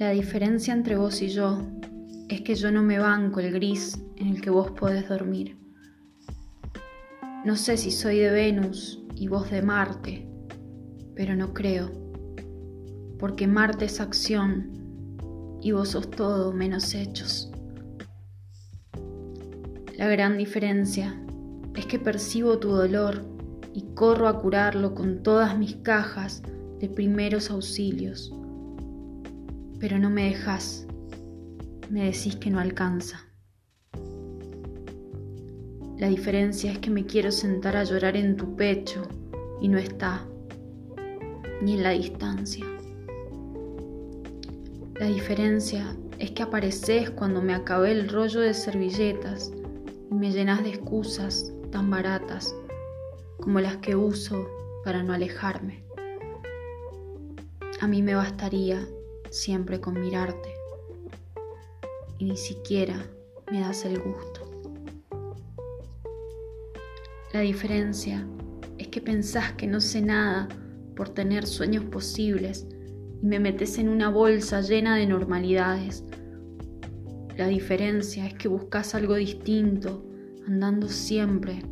La diferencia entre vos y yo es que yo no me banco el gris en el que vos podés dormir. No sé si soy de Venus y vos de Marte, pero no creo, porque Marte es acción y vos sos todo menos hechos. La gran diferencia es que percibo tu dolor y corro a curarlo con todas mis cajas de primeros auxilios. Pero no me dejas, me decís que no alcanza. La diferencia es que me quiero sentar a llorar en tu pecho y no está, ni en la distancia. La diferencia es que apareces cuando me acabé el rollo de servilletas y me llenas de excusas tan baratas como las que uso para no alejarme. A mí me bastaría siempre con mirarte y ni siquiera me das el gusto. La diferencia es que pensás que no sé nada por tener sueños posibles y me metes en una bolsa llena de normalidades. La diferencia es que buscas algo distinto, andando siempre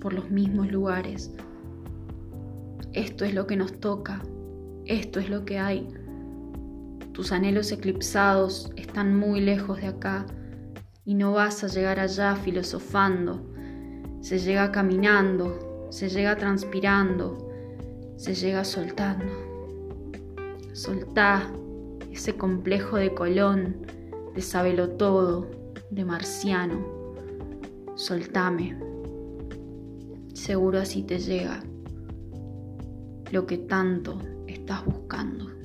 por los mismos lugares. Esto es lo que nos toca, esto es lo que hay. Tus anhelos eclipsados están muy lejos de acá y no vas a llegar allá filosofando. Se llega caminando, se llega transpirando, se llega soltando. Soltá ese complejo de Colón, de sabelo todo, de marciano. Soltame. Seguro así te llega lo que tanto estás buscando.